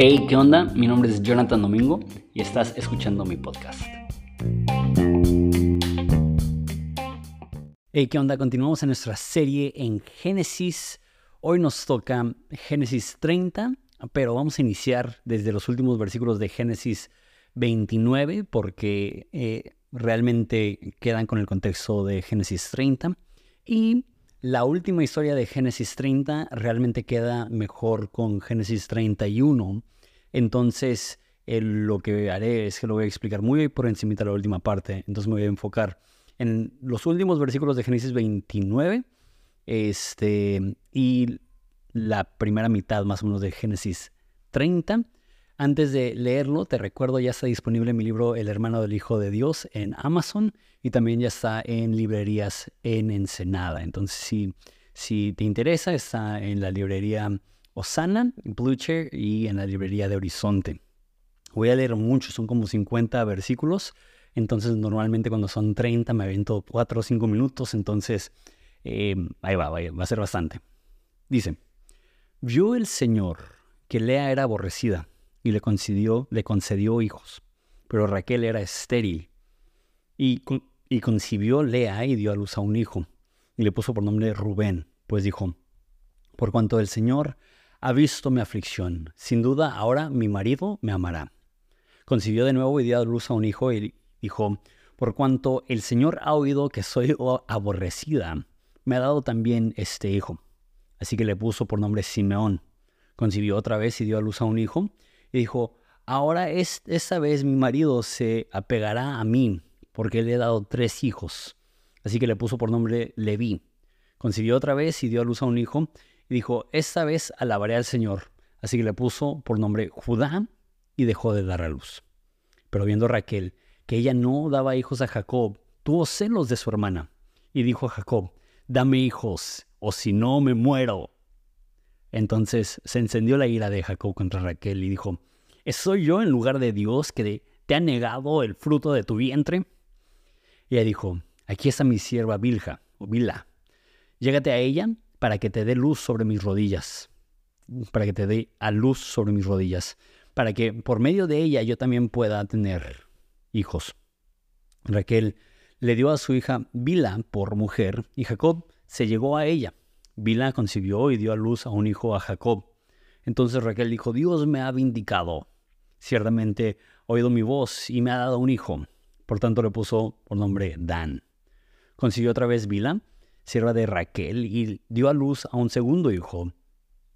Hey, ¿qué onda? Mi nombre es Jonathan Domingo y estás escuchando mi podcast. Hey, ¿qué onda? Continuamos en nuestra serie en Génesis. Hoy nos toca Génesis 30, pero vamos a iniciar desde los últimos versículos de Génesis 29 porque eh, realmente quedan con el contexto de Génesis 30. Y la última historia de Génesis 30 realmente queda mejor con Génesis 31. Entonces, lo que haré es que lo voy a explicar muy por encima de la última parte. Entonces me voy a enfocar en los últimos versículos de Génesis 29 este, y la primera mitad más o menos de Génesis 30. Antes de leerlo, te recuerdo, ya está disponible mi libro El hermano del Hijo de Dios en Amazon y también ya está en librerías en Ensenada. Entonces, si, si te interesa, está en la librería Osana, Blue Chair y en la librería de Horizonte. Voy a leer mucho, son como 50 versículos. Entonces, normalmente cuando son 30 me avento 4 o 5 minutos. Entonces, eh, ahí va, va a ser bastante. Dice, vio el Señor que Lea era aborrecida y le concedió, le concedió hijos. Pero Raquel era estéril. Y, y concibió Lea y dio a luz a un hijo. Y le puso por nombre Rubén, pues dijo, por cuanto el Señor ha visto mi aflicción, sin duda ahora mi marido me amará. Concibió de nuevo y dio a luz a un hijo y dijo, por cuanto el Señor ha oído que soy aborrecida, me ha dado también este hijo. Así que le puso por nombre Simeón. Concibió otra vez y dio a luz a un hijo y dijo, ahora es, esta vez mi marido se apegará a mí, porque le he dado tres hijos. Así que le puso por nombre Leví. Concibió otra vez y dio a luz a un hijo, y dijo, esta vez alabaré al Señor. Así que le puso por nombre Judá y dejó de dar a luz. Pero viendo Raquel que ella no daba hijos a Jacob, tuvo celos de su hermana, y dijo a Jacob, dame hijos, o si no me muero. Entonces se encendió la ira de Jacob contra Raquel y dijo, ¿soy yo en lugar de Dios que te ha negado el fruto de tu vientre? Y ella dijo, aquí está mi sierva Bilja, o Bila, llégate a ella para que te dé luz sobre mis rodillas, para que te dé a luz sobre mis rodillas, para que por medio de ella yo también pueda tener hijos. Raquel le dio a su hija Bila por mujer y Jacob se llegó a ella. Bila concibió y dio a luz a un hijo a Jacob. Entonces Raquel dijo, Dios me ha vindicado. Ciertamente ha oído mi voz y me ha dado un hijo. Por tanto le puso por nombre Dan. Consiguió otra vez Bila, sierva de Raquel, y dio a luz a un segundo hijo,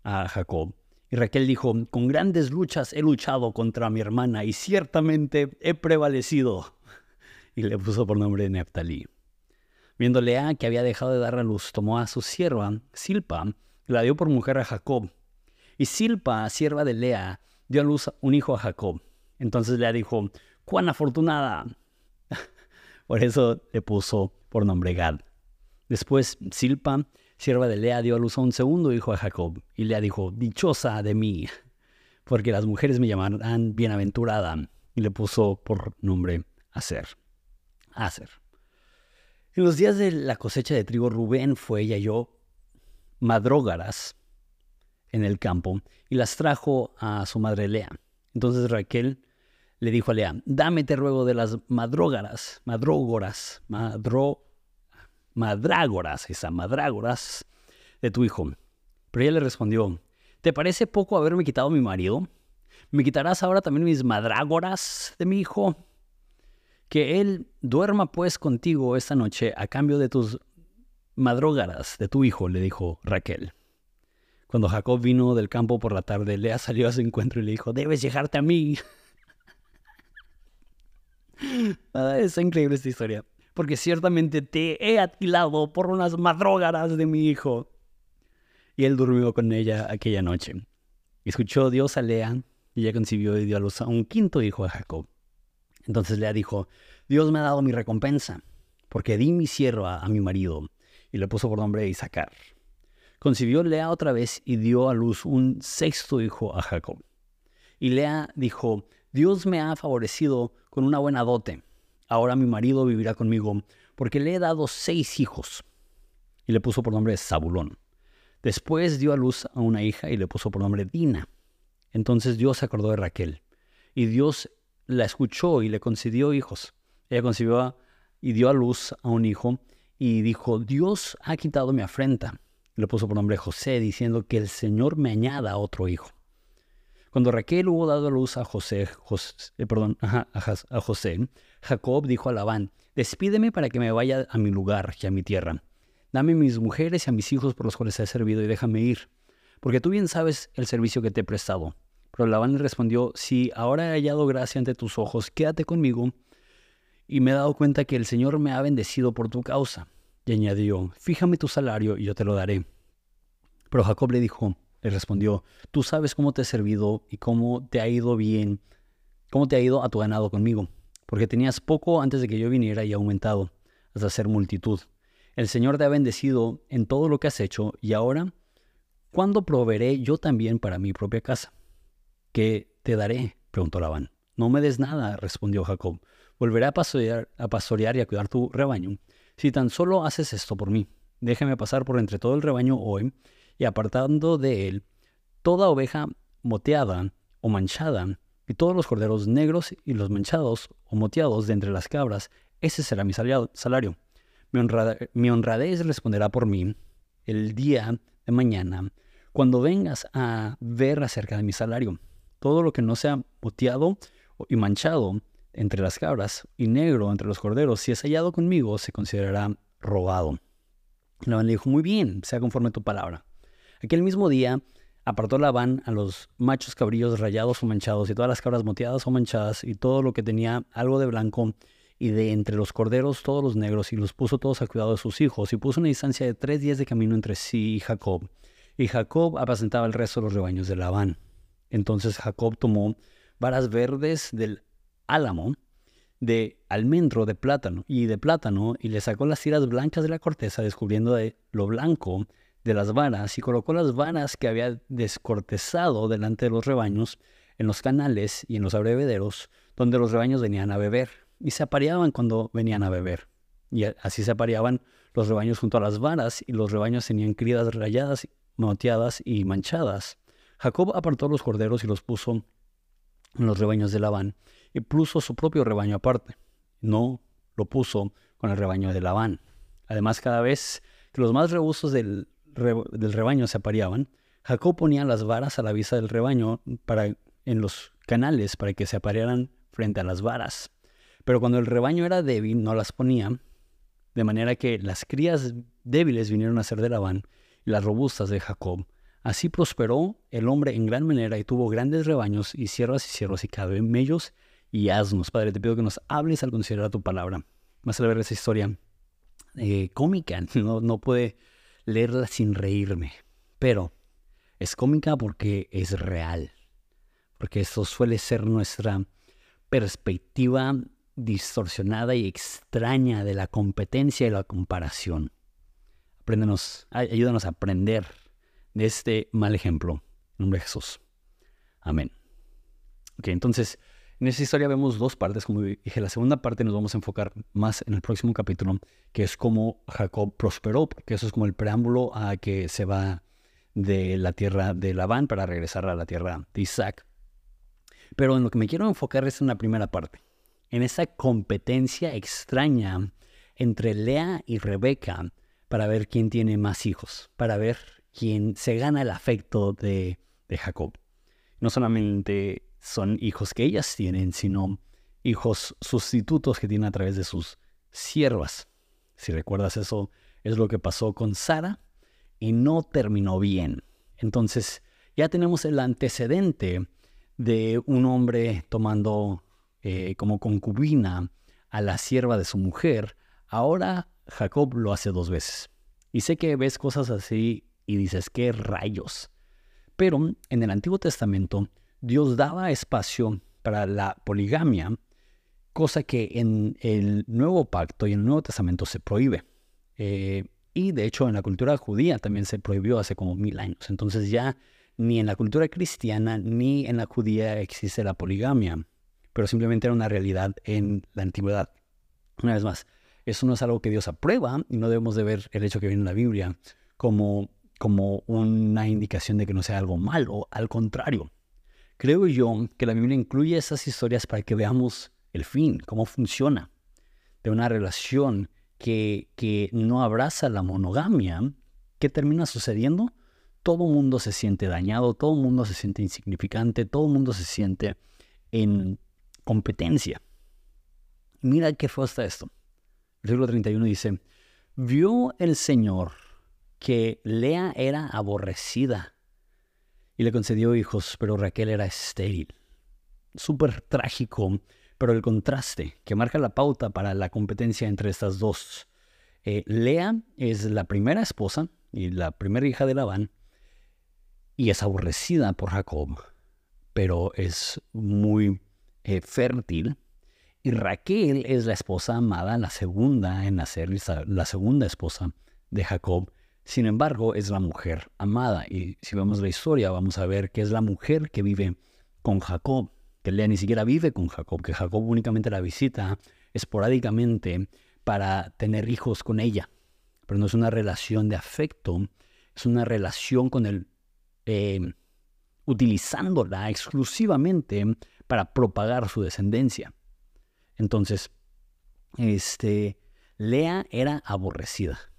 a Jacob. Y Raquel dijo, con grandes luchas he luchado contra mi hermana y ciertamente he prevalecido. Y le puso por nombre Neptalí. Viendo Lea que había dejado de dar a luz, tomó a su sierva, Silpa, y la dio por mujer a Jacob. Y Silpa, sierva de Lea, dio a luz un hijo a Jacob. Entonces Lea dijo, cuán afortunada. por eso le puso por nombre Gad. Después Silpa, sierva de Lea, dio a luz a un segundo hijo a Jacob. Y Lea dijo, dichosa de mí, porque las mujeres me llamarán bienaventurada. Y le puso por nombre Aser. Aser. En los días de la cosecha de trigo, Rubén fue y halló madrógaras en el campo y las trajo a su madre Lea. Entonces Raquel le dijo a Lea, dame te ruego de las madrógaras, madrógoras, madro, madrágoras, esa madrágoras de tu hijo. Pero ella le respondió, ¿te parece poco haberme quitado mi marido? ¿Me quitarás ahora también mis madrágoras de mi hijo? Que él duerma pues contigo esta noche a cambio de tus madrógaras de tu hijo, le dijo Raquel. Cuando Jacob vino del campo por la tarde, Lea salió a su encuentro y le dijo, debes llegarte a mí. es increíble esta historia, porque ciertamente te he atilado por unas madrógaras de mi hijo. Y él durmió con ella aquella noche. Escuchó Dios a Lea y ella concibió y dio a luz a un quinto hijo a Jacob. Entonces Lea dijo, Dios me ha dado mi recompensa, porque di mi sierva a mi marido, y le puso por nombre Isaacar. Concibió Lea otra vez y dio a luz un sexto hijo a Jacob. Y Lea dijo, Dios me ha favorecido con una buena dote. Ahora mi marido vivirá conmigo, porque le he dado seis hijos. Y le puso por nombre Zabulón. Después dio a luz a una hija y le puso por nombre Dina. Entonces Dios se acordó de Raquel y Dios la escuchó y le concedió hijos. Ella concibió y dio a luz a un hijo y dijo, Dios ha quitado mi afrenta. Le puso por nombre José, diciendo que el Señor me añada otro hijo. Cuando Raquel hubo dado a luz a José, eh, perdón, a, a José, Jacob dijo a Labán, despídeme para que me vaya a mi lugar y a mi tierra. Dame mis mujeres y a mis hijos por los cuales he servido y déjame ir, porque tú bien sabes el servicio que te he prestado. Pero Labán le respondió, si ahora he hallado gracia ante tus ojos, quédate conmigo, y me he dado cuenta que el Señor me ha bendecido por tu causa. Y añadió, fíjame tu salario y yo te lo daré. Pero Jacob le dijo, le respondió, tú sabes cómo te he servido y cómo te ha ido bien, cómo te ha ido a tu ganado conmigo, porque tenías poco antes de que yo viniera y aumentado hasta ser multitud. El Señor te ha bendecido en todo lo que has hecho y ahora, ¿cuándo proveeré yo también para mi propia casa? ¿Qué te daré? preguntó Labán. No me des nada, respondió Jacob. Volveré a pastorear, a pastorear y a cuidar tu rebaño, si tan solo haces esto por mí. Déjame pasar por entre todo el rebaño hoy y apartando de él toda oveja moteada o manchada, y todos los corderos negros y los manchados o moteados de entre las cabras, ese será mi salario. Mi, honradez responderá por mí el día de mañana, cuando vengas a ver acerca de mi salario. Todo lo que no sea moteado y manchado entre las cabras y negro entre los corderos, si es hallado conmigo, se considerará robado. Labán le dijo, muy bien, sea conforme tu palabra. Aquel mismo día apartó Labán a los machos cabrillos rayados o manchados y todas las cabras moteadas o manchadas y todo lo que tenía algo de blanco y de entre los corderos todos los negros y los puso todos a cuidado de sus hijos y puso una distancia de tres días de camino entre sí y Jacob. Y Jacob apacentaba el resto de los rebaños de Labán. Entonces Jacob tomó varas verdes del álamo, de almendro, de plátano y de plátano y le sacó las tiras blancas de la corteza descubriendo de lo blanco de las varas y colocó las varas que había descortezado delante de los rebaños en los canales y en los abrevederos donde los rebaños venían a beber y se apareaban cuando venían a beber. Y así se apareaban los rebaños junto a las varas y los rebaños tenían crías rayadas, moteadas y manchadas. Jacob apartó los corderos y los puso en los rebaños de Labán y puso su propio rebaño aparte. No lo puso con el rebaño de Labán. Además, cada vez que los más robustos del del rebaño se apareaban, Jacob ponía las varas a la vista del rebaño para, en los canales para que se aparearan frente a las varas. Pero cuando el rebaño era débil, no las ponía, de manera que las crías débiles vinieron a ser de Labán y las robustas de Jacob. Así prosperó el hombre en gran manera y tuvo grandes rebaños y siervas y siervos y camellos y asnos. Padre, te pido que nos hables al considerar tu palabra. Más a ver esa historia eh, cómica, no, no puede leerla sin reírme, pero es cómica porque es real, porque eso suele ser nuestra perspectiva distorsionada y extraña de la competencia y la comparación. Apréndenos, ayúdanos a aprender de este mal ejemplo. En nombre de Jesús. Amén. Ok, entonces, en esta historia vemos dos partes, como dije, la segunda parte nos vamos a enfocar más en el próximo capítulo, que es cómo Jacob prosperó, porque eso es como el preámbulo a que se va de la tierra de Labán para regresar a la tierra de Isaac. Pero en lo que me quiero enfocar es en la primera parte, en esa competencia extraña entre Lea y Rebeca para ver quién tiene más hijos, para ver quién se gana el afecto de, de Jacob. No solamente son hijos que ellas tienen, sino hijos sustitutos que tienen a través de sus siervas. Si recuerdas eso, es lo que pasó con Sara y no terminó bien. Entonces, ya tenemos el antecedente de un hombre tomando eh, como concubina a la sierva de su mujer. Ahora Jacob lo hace dos veces. Y sé que ves cosas así y dices, ¿qué rayos? Pero en el Antiguo Testamento Dios daba espacio para la poligamia, cosa que en el Nuevo Pacto y en el Nuevo Testamento se prohíbe. Eh, y de hecho en la cultura judía también se prohibió hace como mil años. Entonces ya ni en la cultura cristiana ni en la judía existe la poligamia, pero simplemente era una realidad en la antigüedad. Una vez más, eso no es algo que Dios aprueba y no debemos de ver el hecho que viene en la Biblia como como una indicación de que no sea algo malo, al contrario. Creo yo que la Biblia incluye esas historias para que veamos el fin, cómo funciona de una relación que, que no abraza la monogamia. ¿Qué termina sucediendo? Todo el mundo se siente dañado, todo el mundo se siente insignificante, todo el mundo se siente en competencia. Mira qué fue hasta esto. El versículo 31 dice, vio el Señor que Lea era aborrecida y le concedió hijos, pero Raquel era estéril. Súper trágico, pero el contraste que marca la pauta para la competencia entre estas dos. Eh, Lea es la primera esposa y la primera hija de Labán y es aborrecida por Jacob, pero es muy eh, fértil. Y Raquel es la esposa amada, la segunda en nacer, la segunda esposa de Jacob. Sin embargo, es la mujer amada. Y si vemos la historia, vamos a ver que es la mujer que vive con Jacob, que Lea ni siquiera vive con Jacob, que Jacob únicamente la visita esporádicamente para tener hijos con ella. Pero no es una relación de afecto, es una relación con él, eh, utilizándola exclusivamente para propagar su descendencia. Entonces, este, Lea era aborrecida.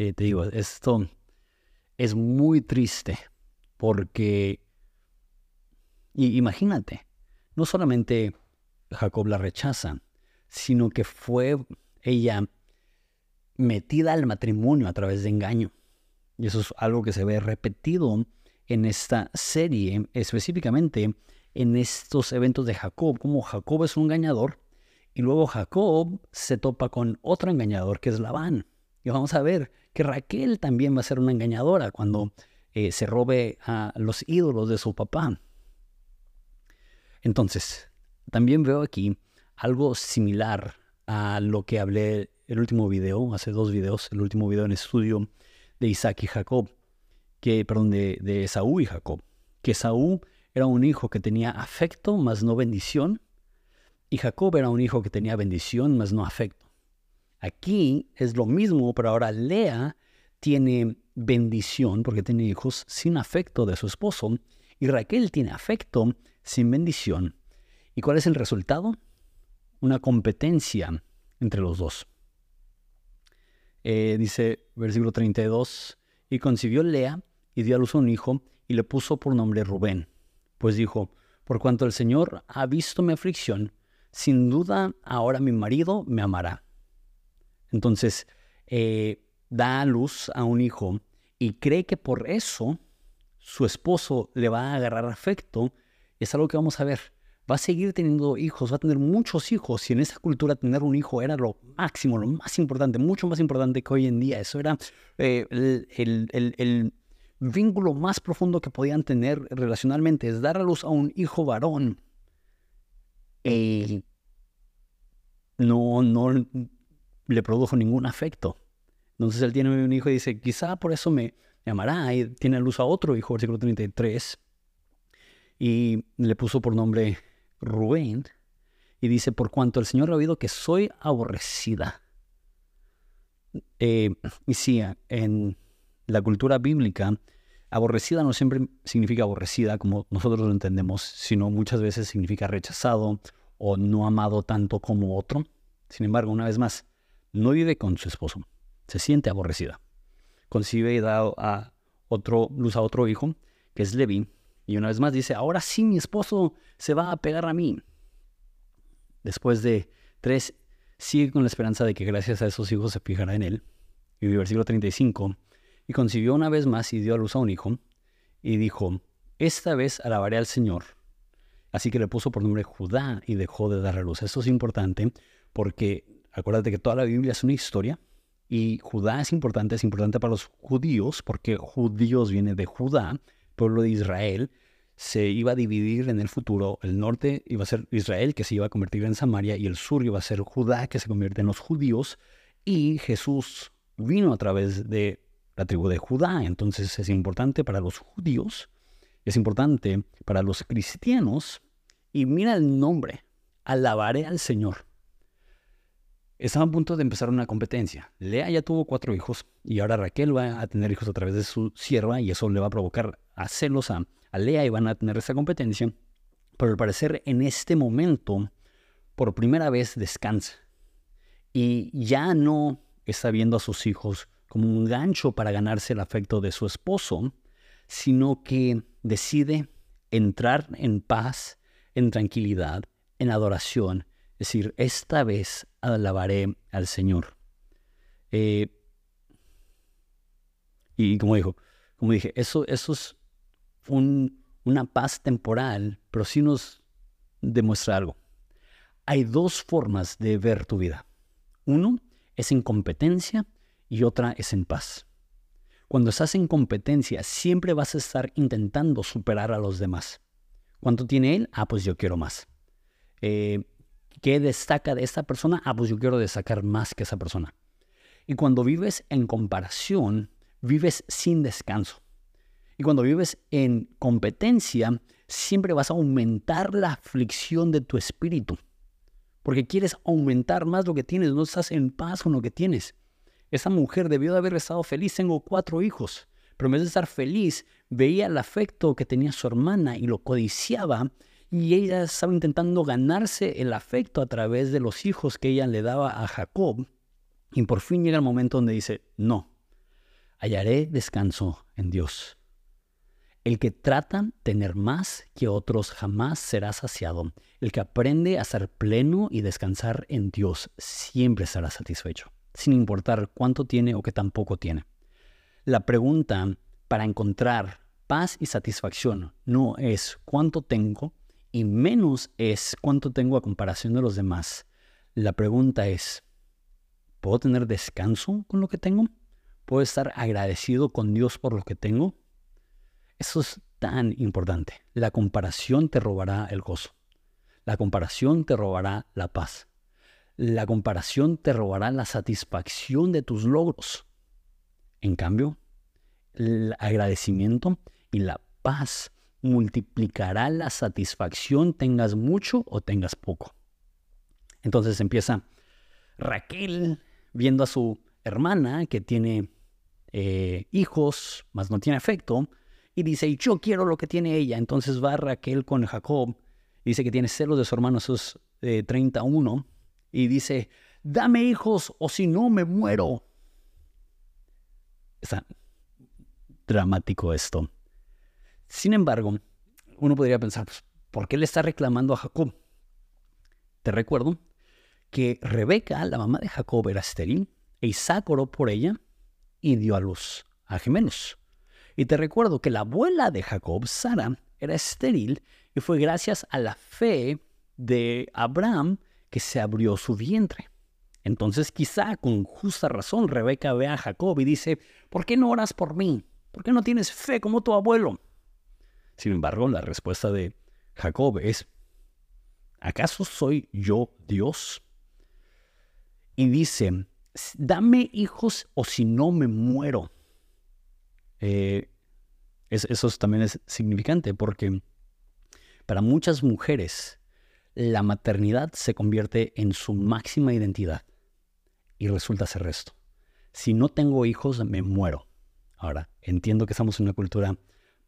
Eh, te digo, esto es muy triste porque, imagínate, no solamente Jacob la rechaza, sino que fue ella metida al matrimonio a través de engaño. Y eso es algo que se ve repetido en esta serie, específicamente en estos eventos de Jacob, como Jacob es un engañador y luego Jacob se topa con otro engañador que es Labán. Y vamos a ver que Raquel también va a ser una engañadora cuando eh, se robe a los ídolos de su papá. Entonces, también veo aquí algo similar a lo que hablé el último video, hace dos videos, el último video en estudio de Isaac y Jacob, que, perdón, de, de y Jacob, que Esaú era un hijo que tenía afecto, más no bendición, y Jacob era un hijo que tenía bendición, más no afecto. Aquí es lo mismo, pero ahora Lea tiene bendición porque tiene hijos sin afecto de su esposo y Raquel tiene afecto sin bendición. ¿Y cuál es el resultado? Una competencia entre los dos. Eh, dice versículo 32, y concibió Lea y dio a luz a un hijo y le puso por nombre Rubén, pues dijo, por cuanto el Señor ha visto mi aflicción, sin duda ahora mi marido me amará entonces, eh, da a luz a un hijo y cree que por eso su esposo le va a agarrar afecto. es algo que vamos a ver. Va a seguir teniendo hijos, va a tener muchos hijos. Y en esa cultura tener un hijo era lo máximo, lo más importante, mucho más importante que hoy en día. Eso era eh, el, vínculo más profundo que podían tener relacionalmente, es dar a luz a un hijo varón. No, no, le produjo ningún afecto. Entonces él tiene un hijo y dice, quizá por eso me, amará. Y tiene luz a otro hijo, versículo 33. Y le puso por nombre Rubén. Y dice, por cuanto el Señor ha oído que soy aborrecida. Eh, y sí, en la cultura bíblica, aborrecida no siempre significa aborrecida como nosotros lo entendemos, sino muchas veces significa rechazado o no amado tanto como otro. Sin embargo, una vez más, no vive con su esposo, se siente aborrecida. Concibe y da a otro, luz a otro hijo, que es Levi, y una vez más dice, ahora sí mi esposo se va a pegar a mí. Después de tres, sigue con la esperanza de que gracias a esos hijos se fijará en él. Y versículo 35, y concibió una vez más y dio a luz a un hijo, y dijo, esta vez alabaré al Señor. Así que le puso por nombre Judá y dejó de dar a luz. Esto es importante porque Acuérdate que toda la Biblia es una historia y Judá es importante, es importante para los judíos porque judíos viene de Judá, pueblo de Israel. Se iba a dividir en el futuro. El norte iba a ser Israel, que se iba a convertir en Samaria, y el sur iba a ser Judá, que se convierte en los judíos. Y Jesús vino a través de la tribu de Judá. Entonces es importante para los judíos, es importante para los cristianos. Y mira el nombre, alabaré al Señor. Estaban a punto de empezar una competencia. Lea ya tuvo cuatro hijos y ahora Raquel va a tener hijos a través de su sierva y eso le va a provocar a celos a, a Lea y van a tener esa competencia. Pero al parecer en este momento, por primera vez descansa y ya no está viendo a sus hijos como un gancho para ganarse el afecto de su esposo, sino que decide entrar en paz, en tranquilidad, en adoración. Es decir, esta vez alabaré al Señor. Eh, y como dijo, como dije, eso, eso es una paz temporal, pero sí nos demuestra algo. Hay dos formas de ver tu vida. Uno es en competencia y otra es en paz. Cuando estás en competencia, siempre vas a estar intentando superar a los demás. ¿Cuánto tiene él? Ah, pues yo quiero más. Eh, ¿Qué destaca de esta persona? Ah, pues yo quiero destacar más que esa persona. Y cuando vives en comparación, vives sin descanso. Y cuando vives en competencia, siempre vas a aumentar la aflicción de tu espíritu. Porque quieres aumentar más lo que tienes, no estás en paz con lo que tienes. Esa mujer debió de haber estado feliz, tengo cuatro hijos, pero en vez de estar feliz, veía el afecto que tenía su hermana y lo codiciaba y ella estaba intentando ganarse el afecto a través de los hijos que ella le daba a Jacob. Y por fin llega el momento donde dice, no, hallaré descanso en Dios. El que trata tener más que otros jamás será saciado. El que aprende a ser pleno y descansar en Dios siempre será satisfecho sin importar cuánto tiene o qué tampoco tiene. La pregunta para encontrar paz y satisfacción no es cuánto tengo y menos es cuánto tengo a comparación de los demás. La pregunta es, ¿puedo tener descanso con lo que tengo? ¿Puedo estar agradecido con Dios por lo que tengo? Eso es tan importante. La comparación te robará el gozo. La comparación te robará la paz. La comparación te robará la satisfacción de tus logros. En cambio, el agradecimiento y la paz multiplicará la satisfacción, tengas mucho o tengas poco. Entonces empieza Raquel viendo a su hermana que tiene eh, hijos, más no tiene afecto, y dice, yo quiero lo que tiene ella. Entonces va Raquel con Jacob, dice que tiene celos de su hermano, esos 31, y dice, dame hijos o si no me muero. Está dramático esto. Sin embargo, uno podría pensar, pues, ¿por qué le está reclamando a Jacob? Te recuerdo que Rebeca, la mamá de Jacob, era estéril e Isaac oró por ella y dio a luz a gemelos. Y te recuerdo que la abuela de Jacob, Sara, era estéril y fue gracias a la fe de Abraham que se abrió su vientre. Entonces quizá con justa razón Rebeca ve a Jacob y dice, ¿por qué no oras por mí? ¿Por qué no tienes fe como tu abuelo? Sin embargo, la respuesta de Jacob es, ¿acaso soy yo Dios? Y dice, dame hijos o si no me muero. Eh, eso también es significante porque para muchas mujeres la maternidad se convierte en su máxima identidad y resulta ser esto. Si no tengo hijos, me muero. Ahora, entiendo que estamos en una cultura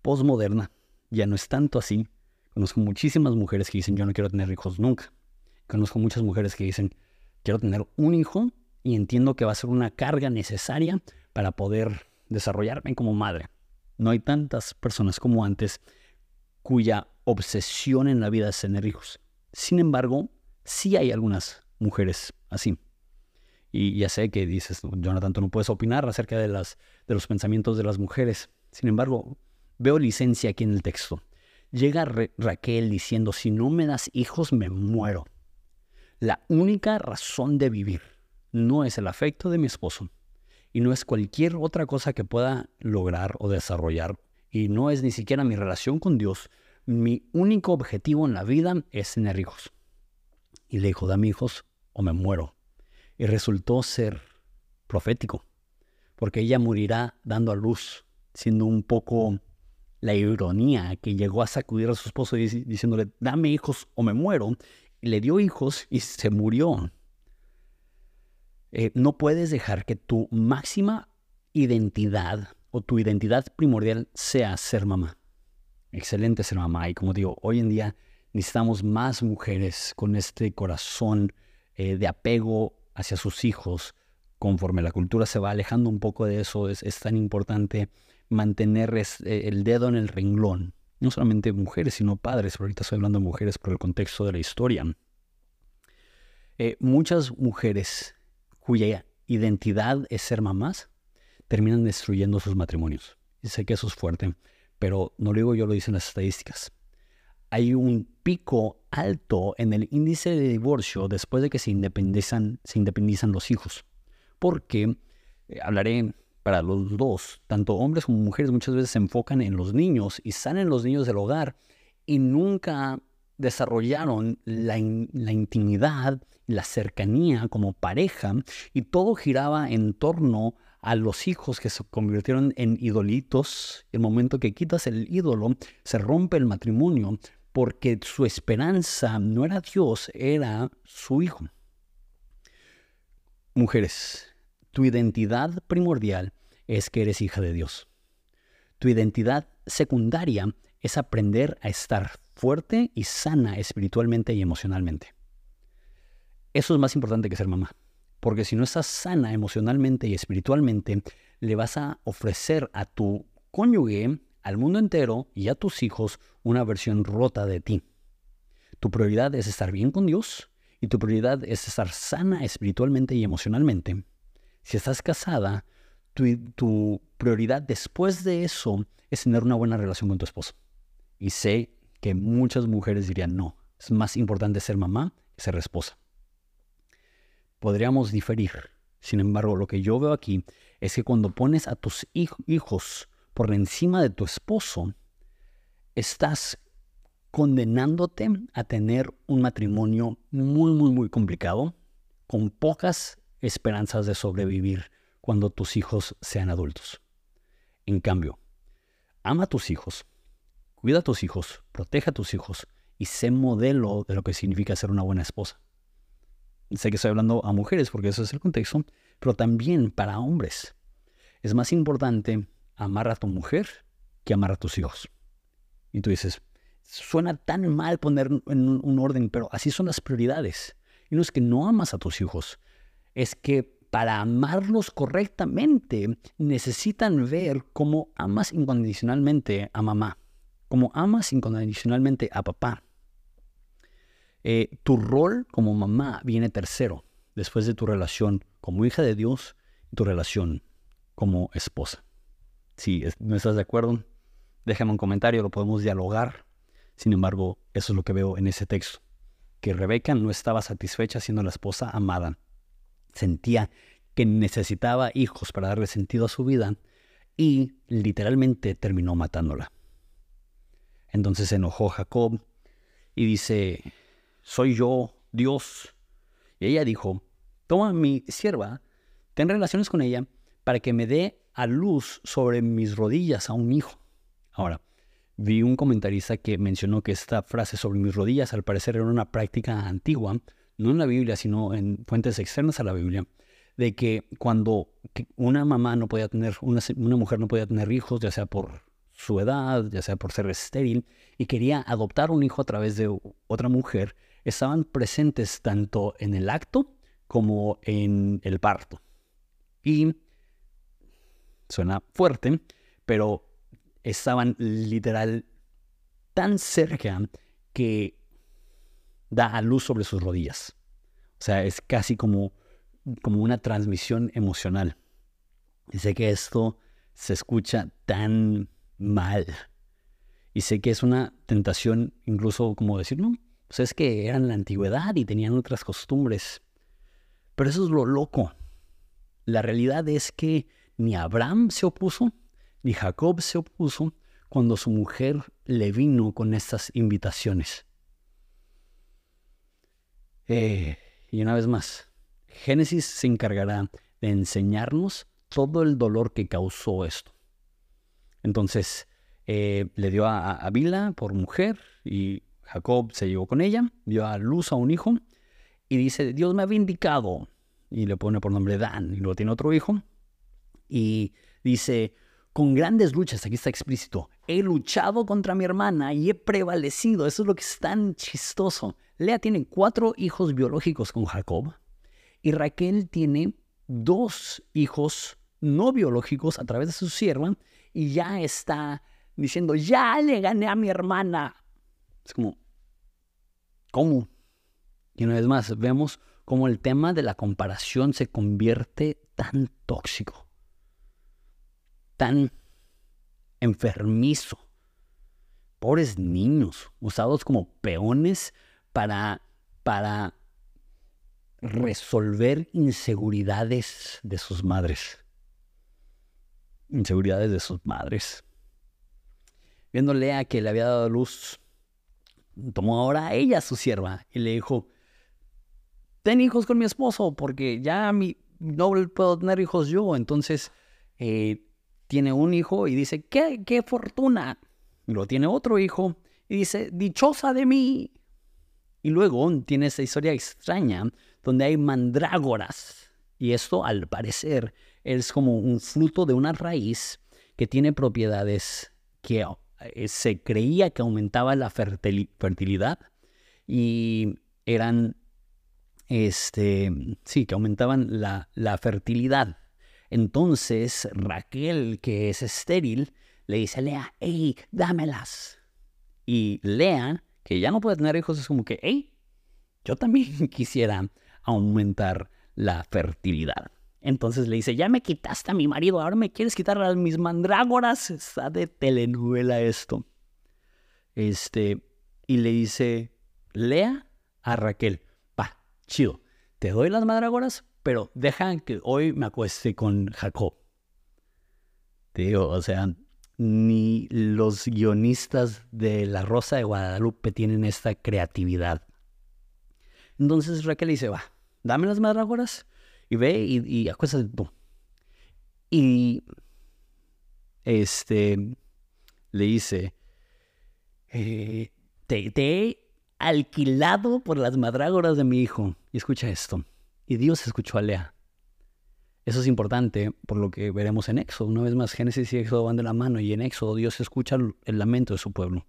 postmoderna, ya no es tanto así. Conozco muchísimas mujeres que dicen yo no quiero tener hijos nunca. Conozco muchas mujeres que dicen quiero tener un hijo y entiendo que va a ser una carga necesaria para poder desarrollarme como madre. No hay tantas personas como antes cuya obsesión en la vida es tener hijos. Sin embargo, sí hay algunas mujeres así. Y ya sé que dices, Jonathan, tú no puedes opinar acerca de, las, de los pensamientos de las mujeres. Sin embargo, veo licencia aquí en el texto. Llega Raquel diciendo, si no me das hijos, me muero. La única razón de vivir no es el afecto de mi esposo y no es cualquier otra cosa que pueda lograr o desarrollar y no es ni siquiera mi relación con Dios, mi único objetivo en la vida es tener hijos. Y le dijo, dame hijos o me muero. Y resultó ser profético, porque ella morirá dando a luz, siendo un poco la ironía que llegó a sacudir a su esposo diciéndole, dame hijos o me muero. Le dio hijos y se murió. Eh, no puedes dejar que tu máxima identidad o tu identidad primordial sea ser mamá. Excelente ser mamá. Y como digo, hoy en día necesitamos más mujeres con este corazón eh, de apego hacia sus hijos. Conforme la cultura se va alejando un poco de eso, es, tan importante mantener eh, el dedo en el renglón. No solamente mujeres, sino padres. Pero ahorita estoy hablando de mujeres por el contexto de la historia. Eh, muchas mujeres cuya identidad es ser mamás terminan destruyendo sus matrimonios. Y sé que eso es fuerte, pero no lo digo yo, lo dicen las estadísticas. Hay un pico alto en el índice de divorcio después de que se independizan, se independizan los hijos. Porque, eh, hablaré para los dos, tanto hombres como mujeres muchas veces se enfocan en los niños y salen los niños del hogar y nunca desarrollaron la, intimidad, la cercanía como pareja y todo giraba en torno a los hijos que se convirtieron en idolitos. El momento que quitas el ídolo, se rompe el matrimonio porque su esperanza no era Dios, era su hijo. Mujeres, tu identidad primordial es que eres hija de Dios. Tu identidad secundaria es aprender a estar fuerte y sana espiritualmente y emocionalmente. Eso es más importante que ser mamá, porque si no estás sana emocionalmente y espiritualmente, le vas a ofrecer a tu cónyuge, al mundo entero y a tus hijos una versión rota de ti. Tu prioridad es estar bien con Dios y tu prioridad es estar sana espiritualmente y emocionalmente. Si estás casada, tu, prioridad después de eso es tener una buena relación con tu esposo. Y sé que muchas mujeres dirían, no, es más importante ser mamá que ser esposa. Podríamos diferir. Sin embargo, lo que yo veo aquí es que cuando pones a tus hijos por encima de tu esposo, estás condenándote a tener un matrimonio muy, muy, muy complicado, con pocas esperanzas de sobrevivir cuando tus hijos sean adultos. En cambio, ama a tus hijos, Cuida a tus hijos, protege a tus hijos y sé modelo de lo que significa ser una buena esposa. Sé que estoy hablando a mujeres porque eso es el contexto, pero también para hombres. Es más importante amar a tu mujer que amar a tus hijos. Y tú dices, suena tan mal poner en un orden, pero así son las prioridades. Y no es que no amas a tus hijos, es que para amarlos correctamente necesitan ver cómo amas incondicionalmente a mamá como amas incondicionalmente a papá, eh, tu rol como mamá viene tercero, después de tu relación como hija de Dios y tu relación como esposa. Si no estás de acuerdo, déjame un comentario, lo podemos dialogar. Sin embargo, eso es lo que veo en ese texto, que Rebeca no estaba satisfecha siendo la esposa amada. Sentía que necesitaba hijos para darle sentido a su vida y literalmente terminó matándola. Entonces se enojó Jacob y dice, soy yo, Dios. Y ella dijo, toma mi sierva, ten relaciones con ella para que me dé a luz sobre mis rodillas a un hijo. Ahora, vi un comentarista que mencionó que esta frase sobre mis rodillas al parecer era una práctica antigua, no en la Biblia, sino en fuentes externas a la Biblia, de que cuando una mamá no podía tener, una, mujer no podía tener hijos, ya sea por su edad, ya sea por ser estéril, y quería adoptar un hijo a través de otra mujer, estaban presentes tanto en el acto como en el parto. Y suena fuerte, pero estaban literal tan cerca que da a luz sobre sus rodillas. O sea, es casi como, como una transmisión emocional. Y sé que esto se escucha tan mal. Y sé que es una tentación incluso como decir, no, pues es que eran la antigüedad y tenían otras costumbres. Pero eso es lo loco. La realidad es que ni Abraham se opuso, ni Jacob se opuso cuando su mujer le vino con estas invitaciones. Eh, y una vez más, Génesis se encargará de enseñarnos todo el dolor que causó esto. Entonces eh, le dio a, a Bila por mujer y Jacob se llevó con ella, dio a luz a un hijo y dice, Dios me ha vindicado, y le pone por nombre Dan, y luego tiene otro hijo, y dice, con grandes luchas, aquí está explícito, he luchado contra mi hermana y he prevalecido, eso es lo que es tan chistoso. Lea tiene cuatro hijos biológicos con Jacob, y Raquel tiene dos hijos no biológicos a través de su sierva, y ya está diciendo, ya le gané a mi hermana. Es como, ¿cómo? Y una vez más, vemos cómo el tema de la comparación se convierte tan tóxico, tan enfermizo. Pobres niños, usados como peones para, para resolver inseguridades de sus madres. Inseguridades de sus madres. Viéndole a que le había dado luz, tomó ahora a ella su sierva y le dijo, ten hijos con mi esposo, porque ya mi, no puedo tener hijos yo. Entonces eh, tiene un hijo y dice, ¿qué, qué fortuna. Y luego tiene otro hijo y dice, dichosa de mí. Y luego tiene esa historia extraña donde hay mandrágoras. Y esto, al parecer, es como un fruto de una raíz que tiene propiedades que eh, se creía que aumentaba la fertilidad y eran, este, sí, que aumentaban la, la fertilidad. Entonces Raquel, que es estéril, le dice a Lea, hey, dámelas. Y Lea, que ya no puede tener hijos, es como que, hey, yo también quisiera aumentar la fertilidad. Entonces le dice, ya me quitaste a mi marido, ahora me quieres quitar a mis mandrágoras. Está de telenovela esto. Este, y le dice, lea a Raquel, va, chido, te doy las mandrágoras, pero deja que hoy me acueste con Jacob. Te digo, o sea, ni los guionistas de La Rosa de Guadalupe tienen esta creatividad. Entonces Raquel dice, va, dame las mandrágoras y ve y, y. Y este le dice, eh, te, he alquilado por las madrágoras de mi hijo. Y escucha esto. Y Dios escuchó a Lea. Eso es importante por lo que veremos en Éxodo. Una vez más, Génesis y Éxodo van de la mano y en Éxodo Dios escucha el lamento de su pueblo.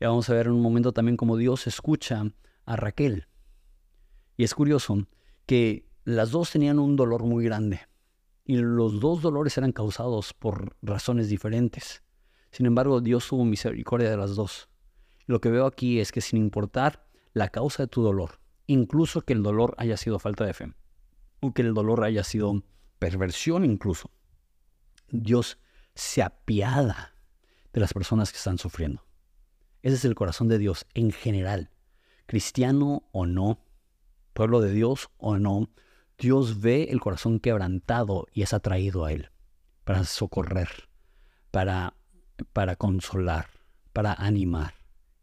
Y vamos a ver en un momento también cómo Dios escucha a Raquel. Y es curioso que las dos tenían un dolor muy grande y los dos dolores eran causados por razones diferentes. Sin embargo, Dios tuvo misericordia de las dos. Lo que veo aquí es que sin importar la causa de tu dolor, incluso que el dolor haya sido falta de fe, o que el dolor haya sido perversión incluso, Dios se apiada de las personas que están sufriendo. Ese es el corazón de Dios en general, cristiano o no, pueblo de Dios o no, Dios ve el corazón quebrantado y es atraído a Él para socorrer, para, para consolar, para animar.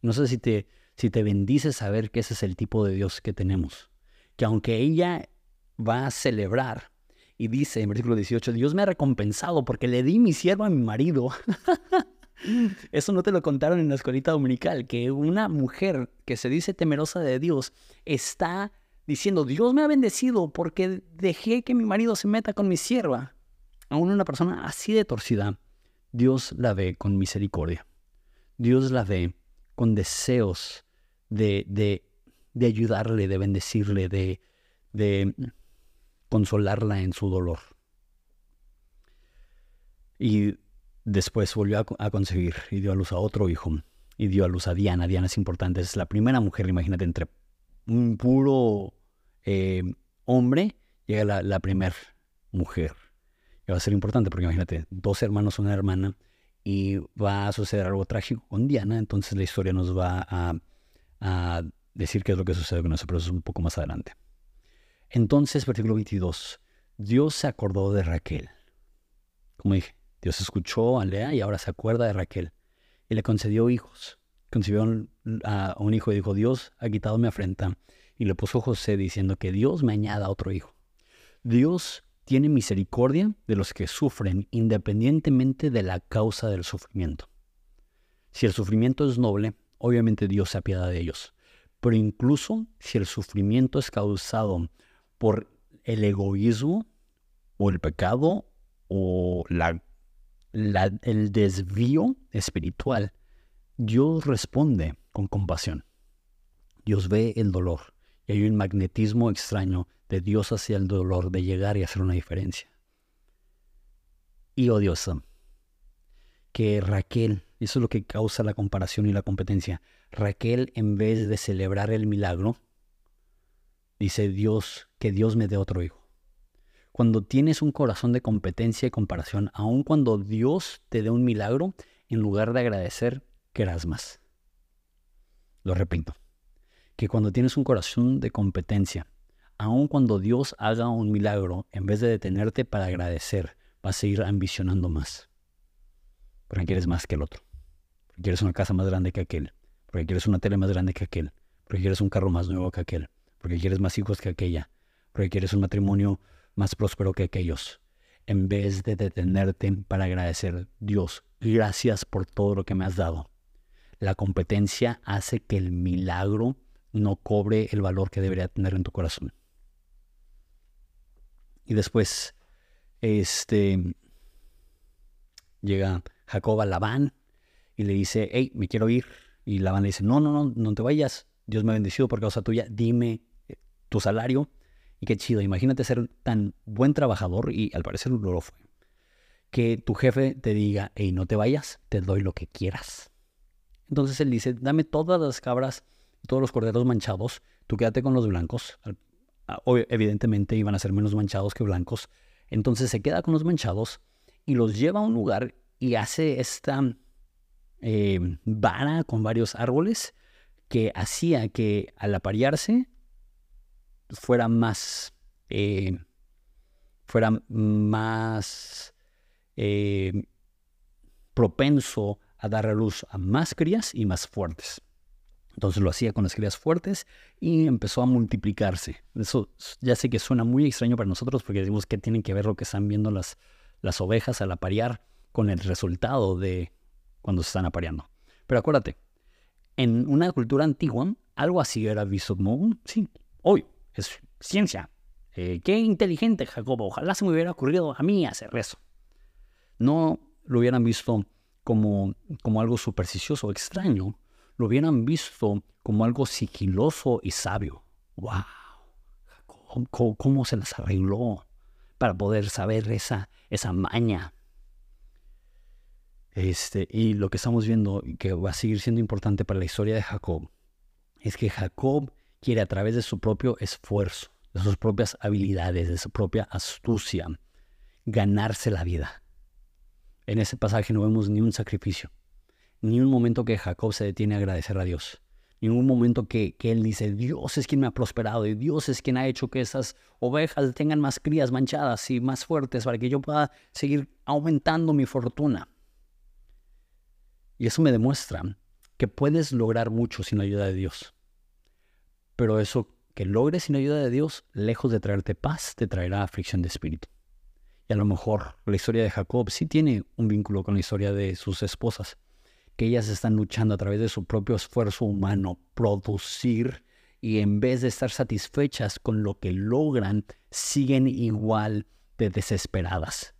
No sé si te, si te bendice saber que ese es el tipo de Dios que tenemos. Que aunque ella va a celebrar y dice en versículo 18, Dios me ha recompensado porque le di mi siervo a mi marido. Eso no te lo contaron en la escuelita dominical, que una mujer que se dice temerosa de Dios está diciendo, Dios me ha bendecido porque dejé que mi marido se meta con mi sierva. Aún una persona así de torcida, Dios la ve con misericordia. Dios la ve con deseos de, de, de ayudarle, de bendecirle, de, de consolarla en su dolor. Y después volvió a, a, concebir y dio a luz a otro hijo y dio a luz a Diana. Diana es importante, es la primera mujer, imagínate, entre un puro eh, hombre, llega la, la primera mujer. Y va a ser importante porque imagínate, dos hermanos, una hermana, y va a suceder algo trágico con Diana, entonces la historia nos va a, decir qué es lo que sucede con es un poco más adelante. Entonces, versículo 22, Dios se acordó de Raquel. Como dije, Dios escuchó a Lea y ahora se acuerda de Raquel y le concedió hijos. Concibió a un hijo y dijo, Dios ha quitado mi afrenta y le puso José diciendo que Dios me añada otro hijo. Dios tiene misericordia de los que sufren independientemente de la causa del sufrimiento. Si el sufrimiento es noble, obviamente Dios se apiada de ellos. Pero incluso si el sufrimiento es causado por el egoísmo o el pecado o el desvío espiritual, Dios responde con compasión. Dios ve el dolor hay un magnetismo extraño de Dios hacia el dolor de llegar y hacer una diferencia. Y odiosa, que Raquel, eso es lo que causa la comparación y la competencia, Raquel en vez de celebrar el milagro, dice Dios, que Dios me dé otro hijo. Cuando tienes un corazón de competencia y comparación, aun cuando Dios te dé un milagro, en lugar de agradecer, querrás más. Lo repito, que cuando tienes un corazón de competencia, aun cuando Dios haga un milagro, en vez de detenerte para agradecer, vas a ir ambicionando más. Porque quieres más que el otro. Porque quieres una casa más grande que aquel. Porque quieres una tele más grande que aquel. Porque quieres un carro más nuevo que aquel. Porque quieres más hijos que aquella. Porque quieres un matrimonio más próspero que aquellos. En vez de detenerte para agradecer, Dios, gracias por todo lo que me has dado. La competencia hace que el milagro no cobre el valor que debería tener en tu corazón. Y después, este, llega Jacob a Labán y le dice, hey, me quiero ir. Y Labán le dice, no, no, no, no te vayas. Dios me ha bendecido por causa tuya. Dime eh, tu salario. Y qué chido. Imagínate ser tan buen trabajador y al parecer lo fue. Que tu jefe te diga, hey, no te vayas, te doy lo que quieras. Entonces él dice, dame todas las cabras todos los corderos manchados, tú quédate con los blancos. Evidentemente iban a ser menos manchados que blancos. Entonces se queda con los manchados y los lleva a un lugar y hace esta eh, vara con varios árboles que hacía que al aparearse fuera más, eh, fuera más eh, propenso a dar a luz a más crías y más fuertes. Entonces lo hacía con las crías fuertes y empezó a multiplicarse. Eso ya sé que suena muy extraño para nosotros porque decimos que tienen que ver lo que están viendo las, las ovejas al aparear con el resultado de cuando se están apareando. Pero acuérdate, en una cultura antigua, algo así era visto como, sí, hoy es ciencia. Eh, qué inteligente, Jacobo. Ojalá se me hubiera ocurrido a mí hacer eso. No lo hubieran visto como, como algo supersticioso o extraño, lo hubieran visto como algo sigiloso y sabio. ¡Wow! ¿Cómo, se las arregló para poder saber esa, esa maña? Este, y lo que estamos viendo, que va a seguir siendo importante para la historia de Jacob, es que Jacob quiere a través de su propio esfuerzo, de sus propias habilidades, de su propia astucia, ganarse la vida. En ese pasaje no vemos ni un sacrificio, ni un momento que Jacob se detiene a agradecer a Dios. Ni un momento que, que, él dice, Dios es quien me ha prosperado y Dios es quien ha hecho que esas ovejas tengan más crías manchadas y más fuertes para que yo pueda seguir aumentando mi fortuna. Y eso me demuestra que puedes lograr mucho sin la ayuda de Dios. Pero eso que logres sin la ayuda de Dios, lejos de traerte paz, te traerá aflicción de espíritu. Y a lo mejor la historia de Jacob sí tiene un vínculo con la historia de sus esposas ellas están luchando a través de su propio esfuerzo humano, producir y en vez de estar satisfechas con lo que logran, siguen igual de desesperadas,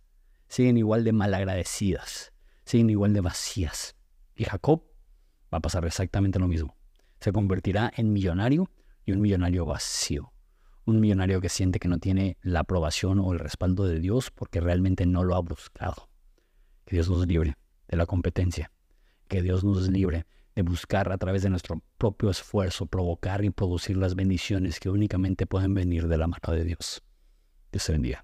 siguen igual de malagradecidas, siguen igual de vacías. Y Jacob va a pasar exactamente lo mismo. Se convertirá en millonario y un millonario vacío. Un millonario que siente que no tiene la aprobación o el respaldo de Dios porque realmente no lo ha buscado. Que Dios nos libre de la competencia que Dios nos libre de buscar a través de nuestro propio esfuerzo provocar y producir las bendiciones que únicamente pueden venir de la mano de Dios. Dios te bendiga.